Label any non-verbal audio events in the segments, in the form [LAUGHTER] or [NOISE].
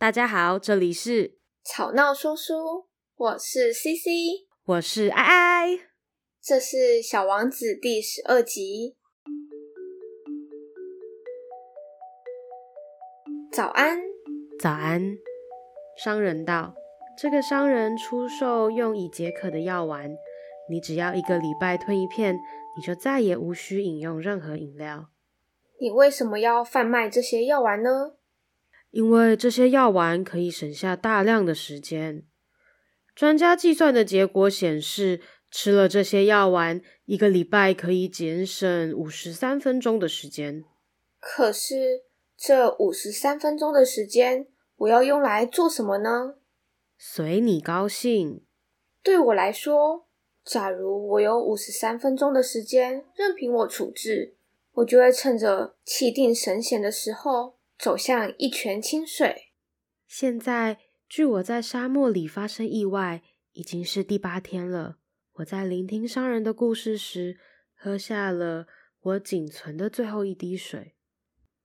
大家好，这里是吵闹说书，我是 CC，我是爱爱，这是《小王子》第十二集。早安，早安。商人道：“这个商人出售用以解渴的药丸，你只要一个礼拜吞一片，你就再也无需饮用任何饮料。你为什么要贩卖这些药丸呢？”因为这些药丸可以省下大量的时间。专家计算的结果显示，吃了这些药丸，一个礼拜可以节省五十三分钟的时间。可是，这五十三分钟的时间，我要用来做什么呢？随你高兴。对我来说，假如我有五十三分钟的时间，任凭我处置，我就会趁着气定神闲的时候。走向一泉清水。现在，距我在沙漠里发生意外已经是第八天了。我在聆听商人的故事时，喝下了我仅存的最后一滴水。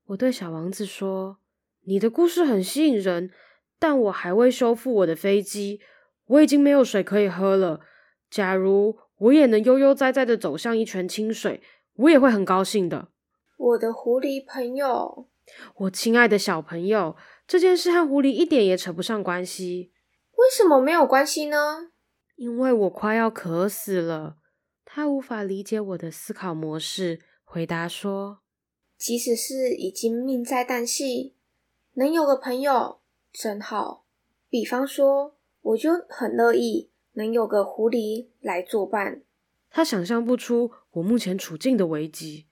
我对小王子说：“你的故事很吸引人，但我还未修复我的飞机，我已经没有水可以喝了。假如我也能悠悠哉哉的走向一泉清水，我也会很高兴的。”我的狐狸朋友。我亲爱的小朋友，这件事和狐狸一点也扯不上关系。为什么没有关系呢？因为我快要渴死了。他无法理解我的思考模式，回答说：“即使是已经命在旦夕，能有个朋友真好。比方说，我就很乐意能有个狐狸来作伴。”他想象不出我目前处境的危机。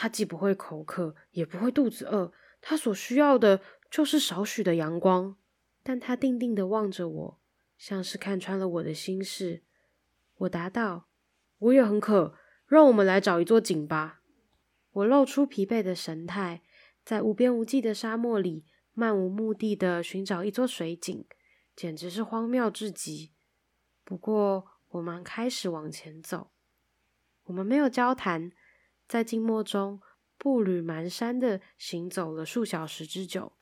他既不会口渴，也不会肚子饿。他所需要的就是少许的阳光。但他定定地望着我，像是看穿了我的心事。我答道：“我也很渴，让我们来找一座井吧。”我露出疲惫的神态，在无边无际的沙漠里漫无目的地寻找一座水井，简直是荒谬至极。不过，我们开始往前走。我们没有交谈。在静默中，步履蹒跚地行走了数小时之久。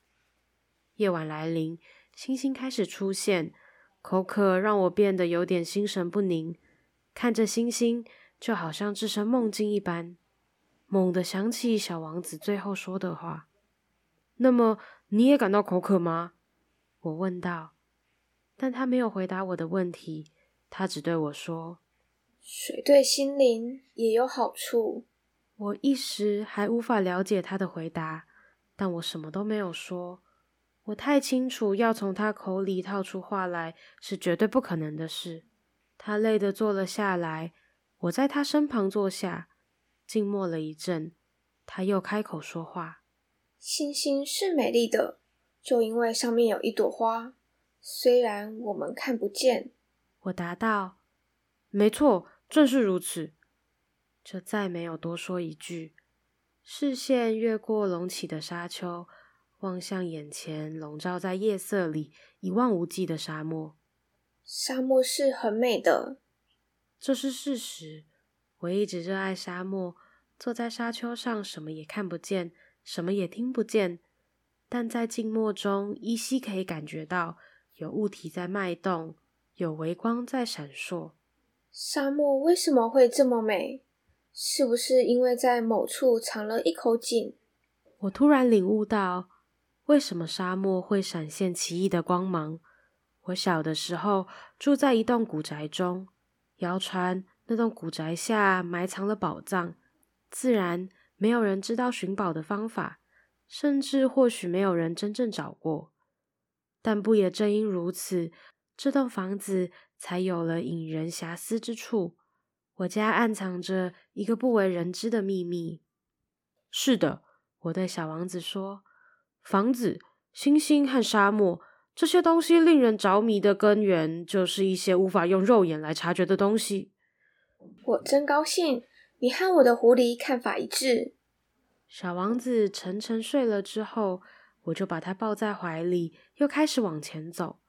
夜晚来临，星星开始出现，口渴让我变得有点心神不宁。看着星星，就好像置身梦境一般。猛地想起小王子最后说的话：“那么你也感到口渴吗？”我问道。但他没有回答我的问题，他只对我说：“水对心灵也有好处。”我一时还无法了解他的回答，但我什么都没有说。我太清楚，要从他口里套出话来是绝对不可能的事。他累得坐了下来，我在他身旁坐下，静默了一阵，他又开口说话：“星星是美丽的，就因为上面有一朵花，虽然我们看不见。”我答道：“没错，正是如此。”就再没有多说一句，视线越过隆起的沙丘，望向眼前笼罩在夜色里一望无际的沙漠。沙漠是很美的，这是事实。我一直热爱沙漠，坐在沙丘上，什么也看不见，什么也听不见，但在静默中，依稀可以感觉到有物体在脉动，有微光在闪烁。沙漠为什么会这么美？是不是因为在某处藏了一口井？我突然领悟到，为什么沙漠会闪现奇异的光芒。我小的时候住在一栋古宅中，谣传那栋古宅下埋藏了宝藏，自然没有人知道寻宝的方法，甚至或许没有人真正找过。但不也正因如此，这栋房子才有了引人遐思之处。我家暗藏着一个不为人知的秘密。是的，我对小王子说：“房子、星星和沙漠这些东西令人着迷的根源，就是一些无法用肉眼来察觉的东西。”我真高兴，你和我的狐狸看法一致。小王子沉沉睡了之后，我就把他抱在怀里，又开始往前走。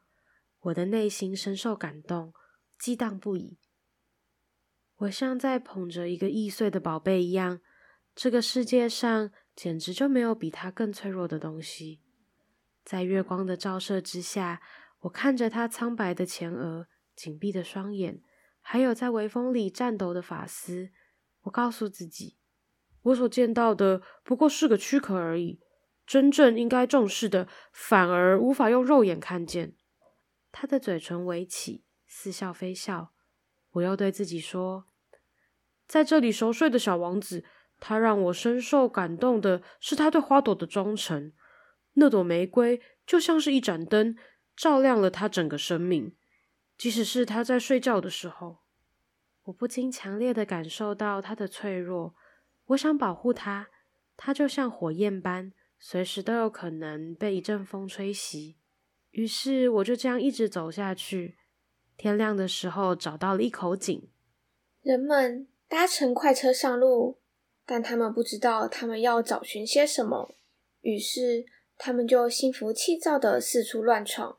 我的内心深受感动，激荡不已。我像在捧着一个易碎的宝贝一样，这个世界上简直就没有比它更脆弱的东西。在月光的照射之下，我看着他苍白的前额、紧闭的双眼，还有在微风里颤抖的发丝。我告诉自己，我所见到的不过是个躯壳而已，真正应该重视的，反而无法用肉眼看见。他的嘴唇微起，似笑非笑。我又对自己说，在这里熟睡的小王子，他让我深受感动的是他对花朵的忠诚。那朵玫瑰就像是一盏灯，照亮了他整个生命，即使是他在睡觉的时候。我不禁强烈的感受到他的脆弱，我想保护他，他就像火焰般，随时都有可能被一阵风吹袭。于是我就这样一直走下去，天亮的时候找到了一口井。人们搭乘快车上路，但他们不知道他们要找寻些什么，于是他们就心浮气躁的四处乱闯，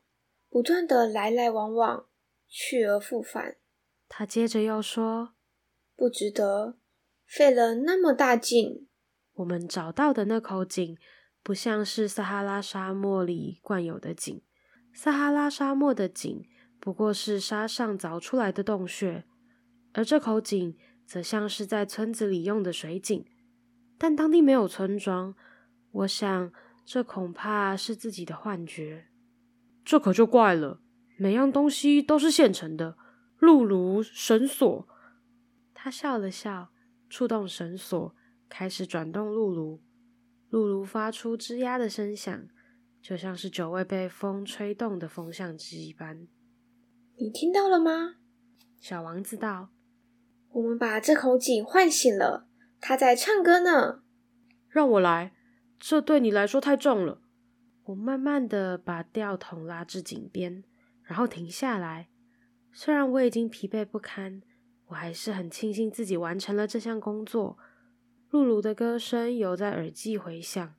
不断的来来往往，去而复返。他接着又说：“不值得，费了那么大劲。我们找到的那口井，不像是撒哈拉沙漠里惯有的井。撒哈拉沙漠的井不过是沙上凿出来的洞穴，而这口井则像是在村子里用的水井。但当地没有村庄，我想这恐怕是自己的幻觉。这可就怪了，每样东西都是现成的。”辘轤、绳索，他笑了笑，触动绳索，开始转动辘轤。辘轤发出吱呀的声响，就像是久未被风吹动的风向机一般。你听到了吗？小王子道：“我们把这口井唤醒了，他在唱歌呢。”让我来，这对你来说太重了。我慢慢的把吊桶拉至井边，然后停下来。虽然我已经疲惫不堪，我还是很庆幸自己完成了这项工作。露露的歌声犹在耳际回响，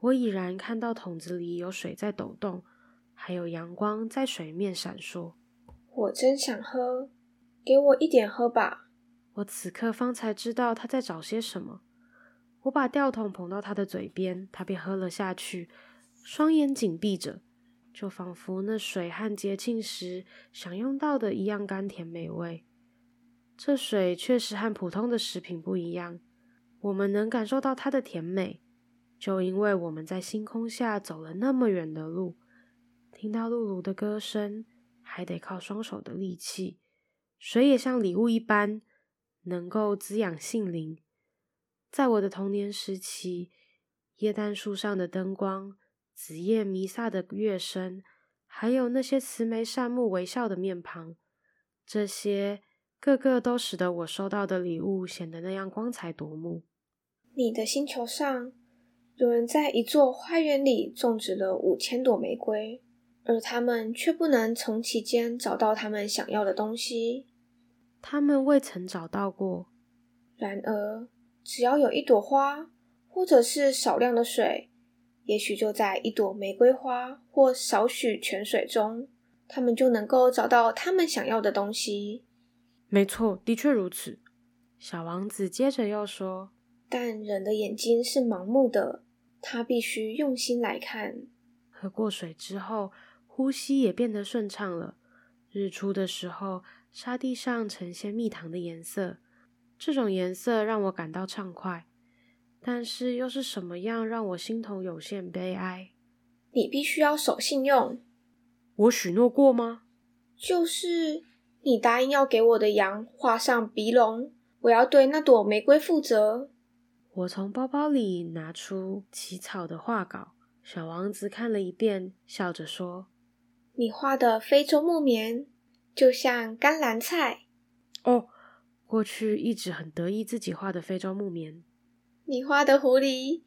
我已然看到桶子里有水在抖动，还有阳光在水面闪烁。我真想喝，给我一点喝吧。我此刻方才知道他在找些什么。我把吊桶捧到他的嘴边，他便喝了下去，双眼紧闭着。就仿佛那水和节庆时享用到的一样甘甜美味。这水确实和普通的食品不一样，我们能感受到它的甜美，就因为我们在星空下走了那么远的路，听到露露的歌声，还得靠双手的力气。水也像礼物一般，能够滋养性灵。在我的童年时期，耶诞树上的灯光。子夜弥撒的乐声，还有那些慈眉善目、微笑的面庞，这些个个都使得我收到的礼物显得那样光彩夺目。你的星球上，有人在一座花园里种植了五千朵玫瑰，而他们却不能从其间找到他们想要的东西。他们未曾找到过。然而，只要有一朵花，或者是少量的水。也许就在一朵玫瑰花或少许泉水中，他们就能够找到他们想要的东西。没错，的确如此。小王子接着又说：“但人的眼睛是盲目的，他必须用心来看。”喝过水之后，呼吸也变得顺畅了。日出的时候，沙地上呈现蜜糖的颜色，这种颜色让我感到畅快。但是又是什么样让我心头有限悲哀？你必须要守信用。我许诺过吗？就是你答应要给我的羊画上鼻龙，我要对那朵玫瑰负责。我从包包里拿出起草的画稿，小王子看了一遍，笑着说：“你画的非洲木棉就像甘蓝菜。”哦，过去一直很得意自己画的非洲木棉。你画的狐狸，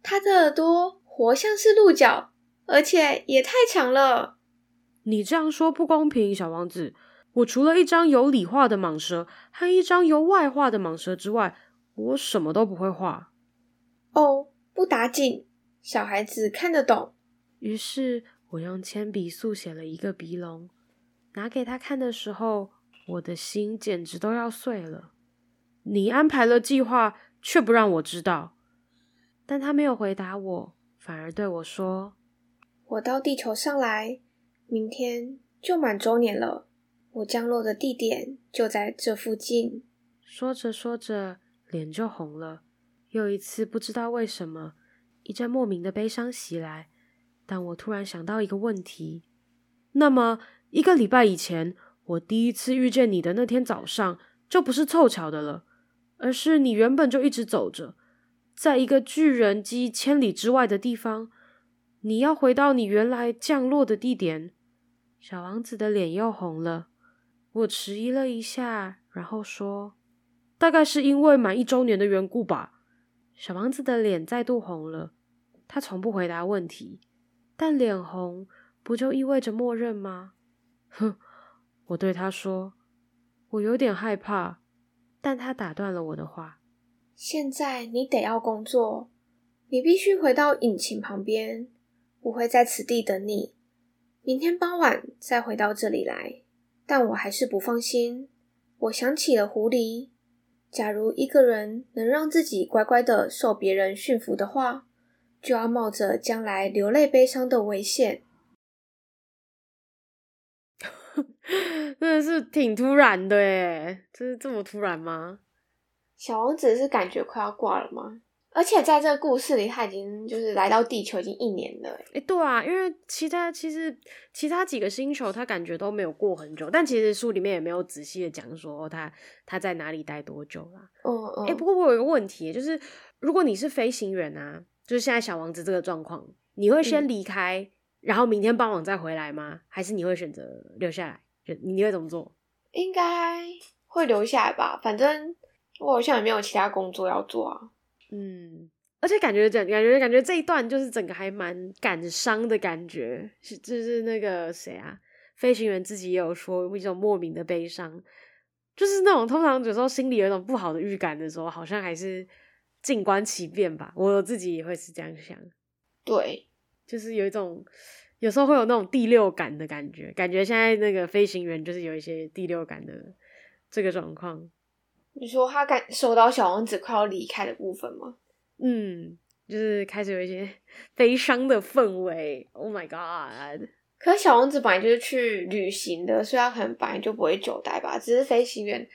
它的耳朵活像是鹿角，而且也太长了。你这样说不公平，小王子。我除了一张由里画的蟒蛇和一张由外画的蟒蛇之外，我什么都不会画。哦，不打紧，小孩子看得懂。于是我用铅笔速写了一个鼻龙，拿给他看的时候，我的心简直都要碎了。你安排了计划。却不让我知道，但他没有回答我，反而对我说：“我到地球上来，明天就满周年了。我降落的地点就在这附近。说着说着，脸就红了。又一次不知道为什么，一阵莫名的悲伤袭来。但我突然想到一个问题：那么一个礼拜以前，我第一次遇见你的那天早上，就不是凑巧的了，而是你原本就一直走着，在一个巨人迹千里之外的地方。你要回到你原来降落的地点。小王子的脸又红了。我迟疑了一下，然后说：“大概是因为满一周年的缘故吧。”小王子的脸再度红了。他从不回答问题，但脸红不就意味着默认吗？哼，我对他说：“我有点害怕。”但他打断了我的话：“现在你得要工作，你必须回到引擎旁边。”我会在此地等你，明天傍晚再回到这里来。但我还是不放心。我想起了狐狸。假如一个人能让自己乖乖的受别人驯服的话，就要冒着将来流泪悲伤的危险。[LAUGHS] 真的是挺突然的耶，这是这么突然吗？小王子是感觉快要挂了吗？而且在这个故事里，他已经就是来到地球已经一年了。哎，对啊，因为其他其实其他几个星球，他感觉都没有过很久。但其实书里面也没有仔细的讲说他他在哪里待多久啦。哦哦。哎，不过我有一个问题，就是如果你是飞行员啊，就是现在小王子这个状况，你会先离开，嗯、然后明天傍晚再回来吗？还是你会选择留下来？就你会怎么做？应该会留下来吧，反正我好像也没有其他工作要做啊。嗯，而且感觉整感觉感觉这一段就是整个还蛮感伤的感觉，是就是那个谁啊，飞行员自己也有说一种莫名的悲伤，就是那种通常有时候心里有一种不好的预感的时候，好像还是静观其变吧。我自己也会是这样想，对，就是有一种有时候会有那种第六感的感觉，感觉现在那个飞行员就是有一些第六感的这个状况。你说他感受到小王子快要离开的部分吗？嗯，就是开始有一些 [LAUGHS] 悲伤的氛围。Oh my god！可是小王子本来就是去旅行的，所以他可能本来就不会久待吧。只是飞行员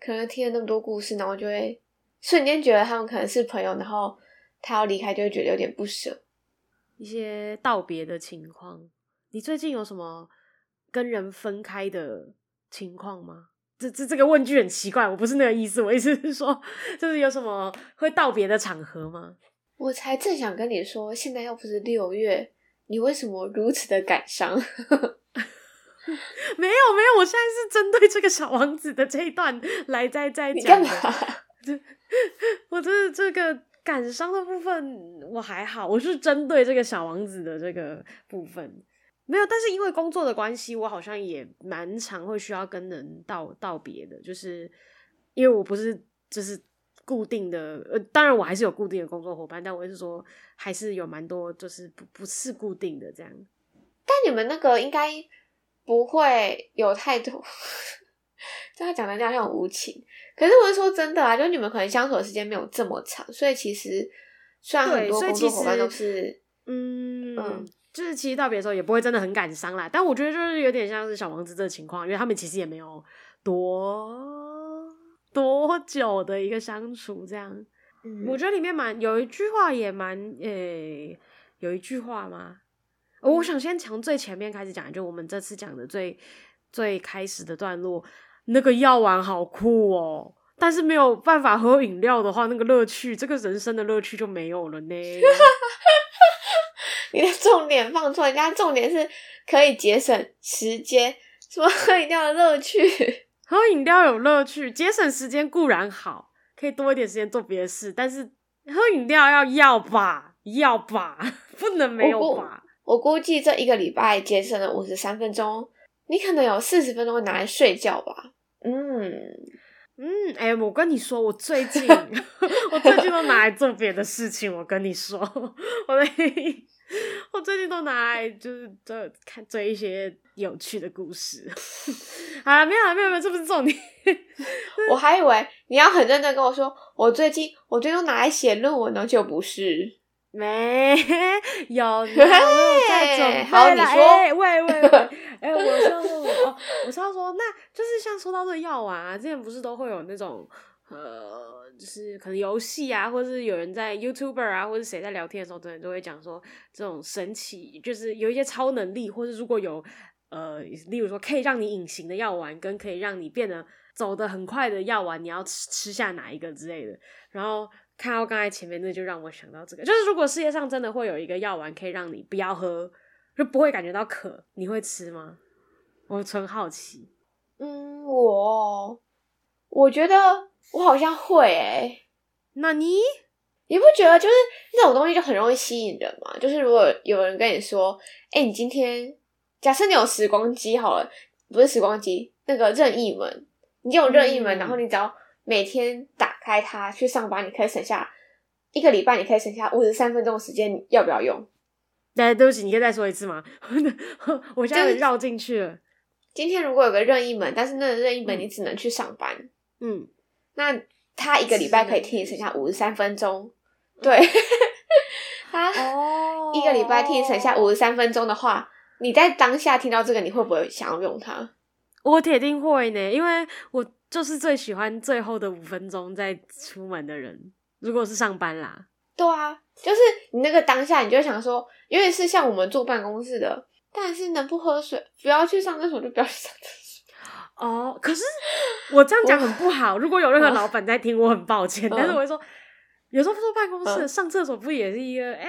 可能听了那么多故事，然后就会瞬间觉得他们可能是朋友，然后他要离开就会觉得有点不舍。一些道别的情况，你最近有什么跟人分开的情况吗？这这这个问句很奇怪，我不是那个意思，我意思是说，[LAUGHS] 就是有什么会道别的场合吗？我才正想跟你说，现在又不是六月，你为什么如此的感伤？[LAUGHS] 没有没有，我现在是针对这个小王子的这一段来在在讲。你干嘛？我这这个感伤的部分我还好，我是针对这个小王子的这个部分。没有，但是因为工作的关系，我好像也蛮常会需要跟人道道别的，就是因为我不是就是固定的，呃，当然我还是有固定的工作伙伴，但我是说还是有蛮多就是不不是固定的这样。但你们那个应该不会有太多，[LAUGHS] 这样讲的这样很无情。可是我是说真的啊，就你们可能相处的时间没有这么长，所以其实虽然很多工作伙伴都是，嗯嗯。就是其实道别的时候也不会真的很感伤啦，但我觉得就是有点像是小王子这个情况，因为他们其实也没有多多久的一个相处这样。嗯，我觉得里面蛮有一句话也蛮诶、欸，有一句话吗？我想先从最前面开始讲，就我们这次讲的最最开始的段落，那个药丸好酷哦，但是没有办法喝饮料的话，那个乐趣，这个人生的乐趣就没有了呢。[LAUGHS] 你的重点放错，人家重点是可以节省时间，什么喝饮料的乐趣？[LAUGHS] 喝饮料有乐趣，节省时间固然好，可以多一点时间做别的事，但是喝饮料要要吧，要吧，[LAUGHS] 不能没有吧？我估计这一个礼拜节省了五十三分钟，你可能有四十分钟会拿来睡觉吧？嗯嗯，哎、欸，我跟你说，我最近 [LAUGHS] 我最近都拿来做别的事情，我跟你说，我的。我最近都拿来就是这看追一些有趣的故事，[LAUGHS] 啊，没有没有没有，这不是重点。我还以为你要很认真跟我说，我最近我最近都拿来写论文呢，就不是。没 [LAUGHS] 有，没有在准备好，你说，哎，喂喂喂，哎，我是要说哦，我是要说，那就是像说到这个药丸啊，之前不是都会有那种呃，就是可能游戏啊，或者是有人在 YouTuber 啊，或者谁在聊天的时候，真的都会讲说这种神奇，就是有一些超能力，或者如果有呃，例如说可以让你隐形的药丸，跟可以让你变得走得很快的药丸，你要吃吃下哪一个之类的，然后。看到刚才前面那就让我想到这个，就是如果世界上真的会有一个药丸可以让你不要喝，就不会感觉到渴，你会吃吗？我纯好奇。嗯，我我觉得我好像会诶、欸。那你你不觉得就是那种东西就很容易吸引人吗？就是如果有人跟你说，哎、欸，你今天假设你有时光机好了，不是时光机，那个任意门，你就有任意门，嗯、然后你只要。每天打开它去上班，你可以省下一个礼拜，你可以省下五十三分钟的时间，你要不要用？对，对不起，你可以再说一次吗？[LAUGHS] 我现在绕进去了。今天如果有个任意门，但是那个任意门你只能去上班，嗯，那他一个礼拜可以替你省下五十三分钟。对，[LAUGHS] 他哦，一个礼拜替你省下五十三分钟的话，你在当下听到这个，你会不会想要用它？我铁定会呢，因为我。就是最喜欢最后的五分钟再出门的人，如果是上班啦，对啊，就是你那个当下，你就想说，因为是像我们坐办公室的，但是能不喝水，不要去上厕所就不要去上厕所。[LAUGHS] 哦，可是我这样讲很不好。如果有任何老板在听，我很抱歉，但是我会说，有时候坐办公室上厕所不也是一个哎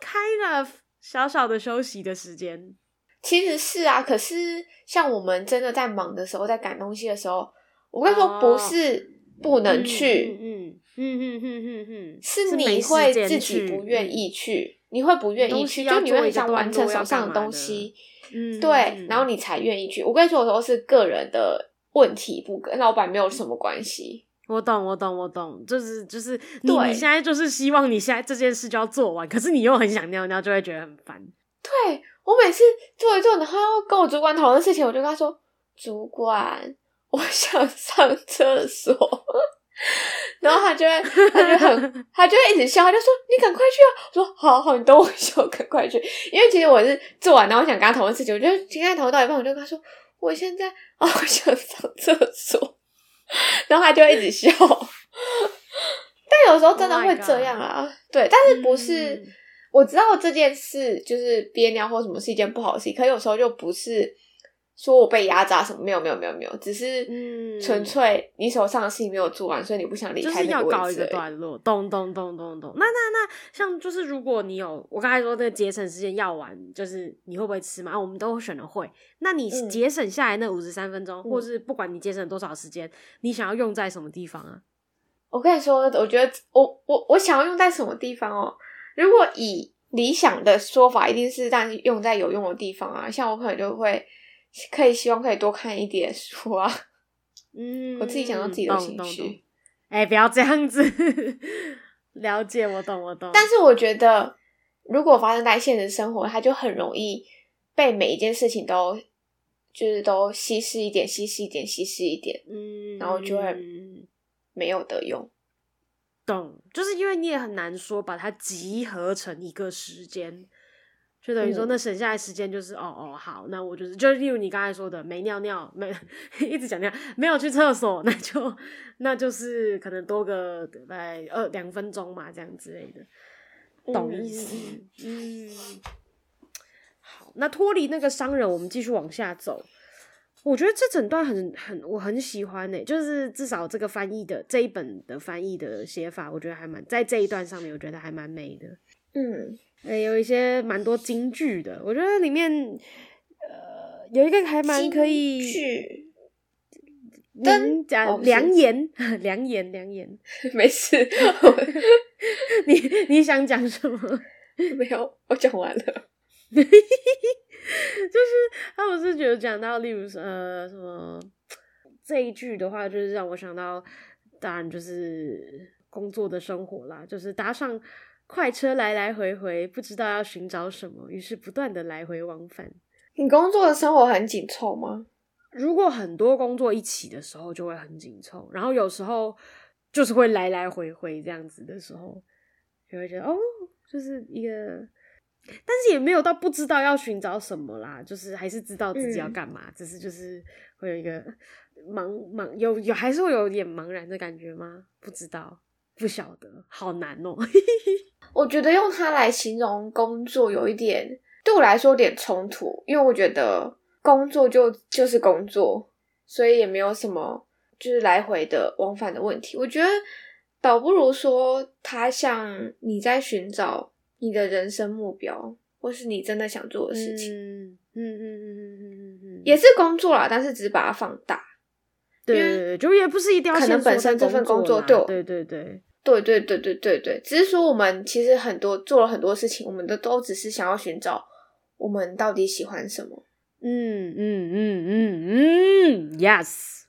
，kind of 小小的休息的时间。其实是啊，可是像我们真的在忙的时候，在赶东西的时候，我跟你说，不是不能去，嗯嗯嗯嗯嗯嗯，是你会自己不愿意去，你会不愿意去，就你会想完成手上的东西，嗯，[LAUGHS] 对，然后你才愿意去。我跟你说，有时候是个人的问题，不跟老板没有什么关系。我懂，我懂，我懂，就是就是你你现在就是希望你现在这件事就要做完，可是你又很想尿尿，就会觉得很烦。对。我每次做一做，然后要跟我主管讨论事情，我就跟他说：“主管，我想上厕所。” [LAUGHS] [LAUGHS] 然后他就会，他就很，他就会一直笑，他就说：“你赶快去啊！”我说：“好好，你等我一下，我赶快去。”因为其实我是做完，然后我想跟他讨论事情，我就今天讨论到一半，我就跟他说：“我现在啊，我想上厕所。” [LAUGHS] 然后他就会一直笑。[LAUGHS] 但有时候真的会这样啊，oh、对，但是不是。嗯我知道这件事就是憋尿或什么是一件不好的事，可有时候就不是说我被压榨什么，没有没有没有没有，只是纯粹你手上的事情没有做完，所以你不想离开那个位置。就是要搞一个段落，咚咚咚咚咚。那那那，像就是如果你有我刚才说那个节省时间药丸，就是你会不会吃嘛？啊，我们都选了会。那你节省下来那五十三分钟，嗯、或是不管你节省多少时间，你想要用在什么地方啊？我跟你说，我觉得我我我想要用在什么地方哦。如果以理想的说法，一定是让用在有用的地方啊。像我可能就会可以希望可以多看一点书啊。[LAUGHS] 嗯，我自己想到自己的兴趣。哎、欸，不要这样子。[LAUGHS] 了解，我懂，我懂。但是我觉得，如果发生在现实生活，它就很容易被每一件事情都就是都稀释一点，稀释一点，稀释一点。嗯，然后就会没有得用。懂，就是因为你也很难说把它集合成一个时间，就等于说那省下来时间就是、嗯、哦哦好，那我就是就例如你刚才说的没尿尿，没 [LAUGHS] 一直讲尿，没有去厕所，那就那就是可能多个大概二两分钟嘛，这样之类的，懂意思？嗯，嗯，好，那脱离那个商人，我们继续往下走。我觉得这整段很很我很喜欢呢、欸，就是至少这个翻译的这一本的翻译的写法，我觉得还蛮在这一段上面，我觉得还蛮美的。嗯，诶有一些蛮多金句的，我觉得里面呃有一个还蛮可以讲良言良言良言，[LAUGHS] [LAUGHS] 没事，[LAUGHS] 你你想讲什么？没有，我讲完了。就是他不是觉得讲到，例如说呃什么这一句的话，就是让我想到，当然就是工作的生活啦，就是搭上快车来来回回，不知道要寻找什么，于是不断的来回往返。你工作的生活很紧凑吗？如果很多工作一起的时候，就会很紧凑，然后有时候就是会来来回回这样子的时候，就会觉得哦，就是一个，但是也没有到不知道要寻找什么啦，就是还是知道自己要干嘛，嗯、只是就是会有一个茫茫有有还是会有点茫然的感觉吗？不知道，不晓得，好难哦、喔。[LAUGHS] 我觉得用它来形容工作有一点对我来说有点冲突，因为我觉得工作就就是工作，所以也没有什么就是来回的往返的问题。我觉得。倒不如说，他像你在寻找你的人生目标，或是你真的想做的事情。嗯嗯嗯嗯嗯嗯嗯，也是工作啦，但是只是把它放大。对，就也不是一定要可能本身这份工作对对对对对对对对对对，只是说我们其实很多做了很多事情，我们都都只是想要寻找我们到底喜欢什么。嗯嗯嗯嗯嗯，yes，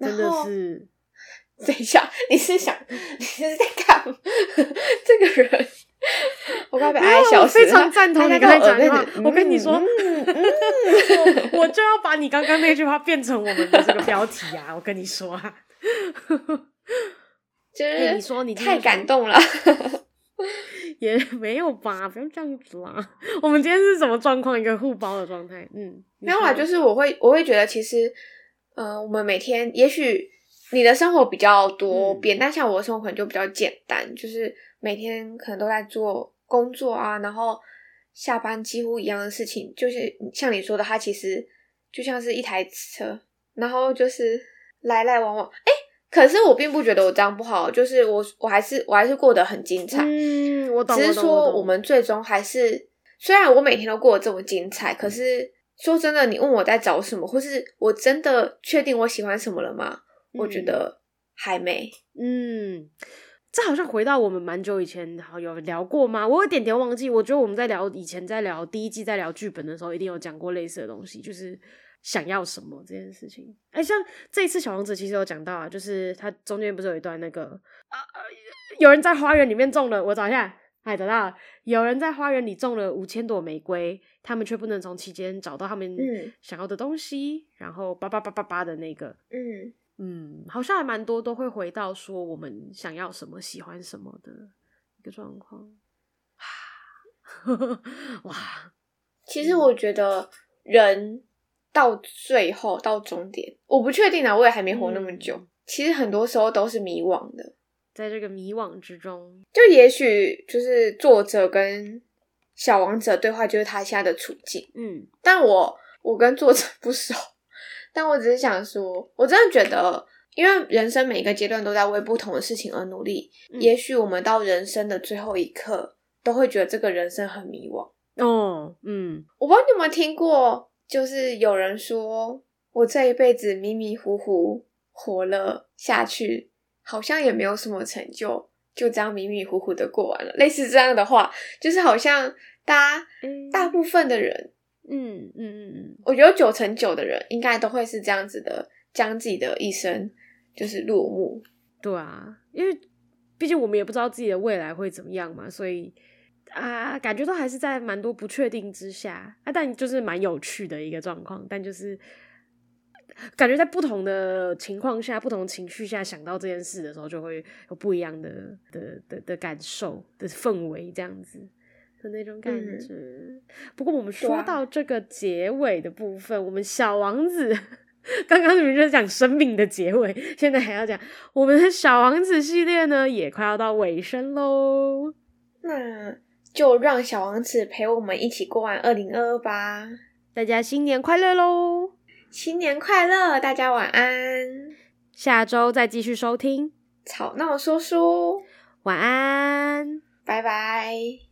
真的是。等一下，你是想你是在干？[LAUGHS] 这个人 [LAUGHS] 我快被爱笑死了！我非常赞同你刚才讲的话。我跟你说，嗯嗯，我，我就要把你刚刚那句话变成我们的这个标题啊！[LAUGHS] 我跟你说啊，[LAUGHS] 就是你说你太感动了，也没有吧？不用这样子啦。我们今天是什么状况？一个互包的状态？嗯，没有啦，就是我会我会觉得，其实，呃，我们每天也许。你的生活比较多变，嗯、但像我的生活可能就比较简单，就是每天可能都在做工作啊，然后下班几乎一样的事情，就是像你说的，它其实就像是一台车，然后就是来来往往。哎，可是我并不觉得我这样不好，就是我我还是我还是过得很精彩。嗯，我懂。只是说我们最终还是，虽然我每天都过得这么精彩，可是说真的，你问我在找什么，或是我真的确定我喜欢什么了吗？我觉得还没，嗯，这好像回到我们蛮久以前，好有聊过吗？我有点点忘记。我觉得我们在聊以前，在聊第一季，在聊剧本的时候，一定有讲过类似的东西，就是想要什么这件事情。哎，像这一次小王子其实有讲到啊，就是他中间不是有一段那个啊，有人在花园里面种了，我找一下，哎，找到了，有人在花园里种了五千朵玫瑰，他们却不能从其间找到他们想要的东西，嗯、然后叭叭叭叭叭的那个，嗯。嗯，好像还蛮多都会回到说我们想要什么、喜欢什么的一个状况。[SIGHS] 哇，其实我觉得人到最后到终点，我不确定啊，我也还没活那么久。嗯、其实很多时候都是迷惘的，在这个迷惘之中，就也许就是作者跟小王子的对话就是他现在的处境。嗯，但我我跟作者不熟。但我只是想说，我真的觉得，因为人生每一个阶段都在为不同的事情而努力。嗯、也许我们到人生的最后一刻，都会觉得这个人生很迷惘。哦，嗯，我不知道你有没有听过，就是有人说，我这一辈子迷迷糊糊活了下去，好像也没有什么成就，就这样迷迷糊糊的过完了。类似这样的话，就是好像大家、嗯、大部分的人。嗯嗯嗯嗯，我觉得九成九的人应该都会是这样子的，将自己的一生就是落幕。对啊，因为毕竟我们也不知道自己的未来会怎么样嘛，所以啊，感觉都还是在蛮多不确定之下啊，但就是蛮有趣的一个状况。但就是感觉在不同的情况下、不同情绪下想到这件事的时候，就会有不一样的的的的感受的氛围，这样子。的那种感觉。嗯、不过我们说到这个结尾的部分，啊、我们小王子刚刚你们就是讲生命的结尾，现在还要讲我们的小王子系列呢，也快要到尾声喽。那就让小王子陪我们一起过完二零二二吧。大家新年快乐喽！新年快乐，大家晚安。下周再继续收听《吵闹说书》。晚安，拜拜。